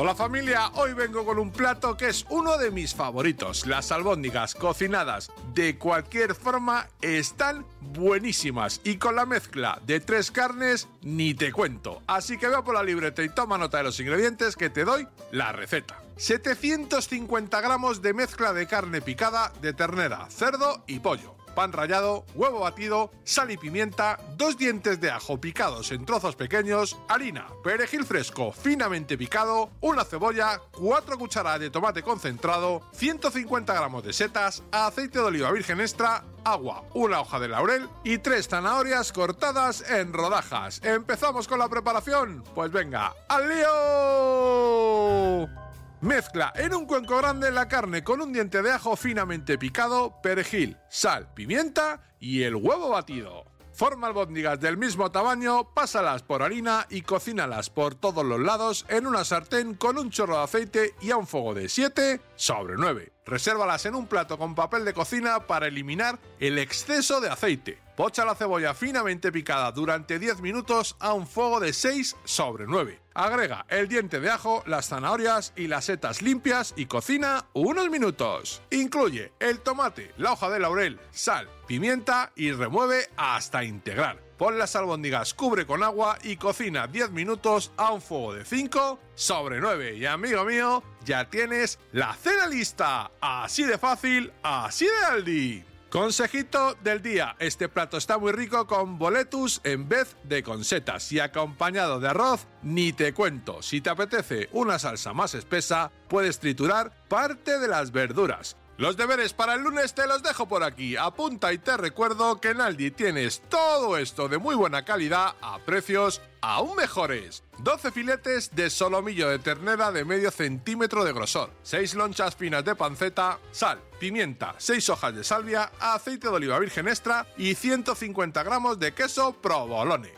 Hola familia, hoy vengo con un plato que es uno de mis favoritos. Las albóndigas cocinadas de cualquier forma están buenísimas y con la mezcla de tres carnes ni te cuento. Así que veo por la libreta y toma nota de los ingredientes que te doy la receta. 750 gramos de mezcla de carne picada de ternera, cerdo y pollo pan rallado, huevo batido, sal y pimienta, dos dientes de ajo picados en trozos pequeños, harina, perejil fresco finamente picado, una cebolla, cuatro cucharadas de tomate concentrado, 150 gramos de setas, aceite de oliva virgen extra, agua, una hoja de laurel y tres zanahorias cortadas en rodajas. ¿Empezamos con la preparación? Pues venga, ¡al lío! Mezcla en un cuenco grande la carne con un diente de ajo finamente picado, perejil, sal, pimienta y el huevo batido. Forma albóndigas del mismo tamaño, pásalas por harina y cocínalas por todos los lados en una sartén con un chorro de aceite y a un fuego de 7 sobre 9. Resérvalas en un plato con papel de cocina para eliminar el exceso de aceite. Pocha la cebolla finamente picada durante 10 minutos a un fuego de 6 sobre 9. Agrega el diente de ajo, las zanahorias y las setas limpias y cocina unos minutos. Incluye el tomate, la hoja de laurel, sal, pimienta y remueve hasta integrar. Pon las albóndigas, cubre con agua y cocina 10 minutos a un fuego de 5 sobre 9. Y amigo mío, ya tienes la cena lista. Así de fácil, así de Aldi. Consejito del día, este plato está muy rico con boletus en vez de con setas y acompañado de arroz, ni te cuento, si te apetece una salsa más espesa, puedes triturar parte de las verduras. Los deberes para el lunes te los dejo por aquí. Apunta y te recuerdo que en Aldi tienes todo esto de muy buena calidad a precios aún mejores. 12 filetes de solomillo de ternera de medio centímetro de grosor, 6 lonchas finas de panceta, sal, pimienta, 6 hojas de salvia, aceite de oliva virgen extra y 150 gramos de queso provolone.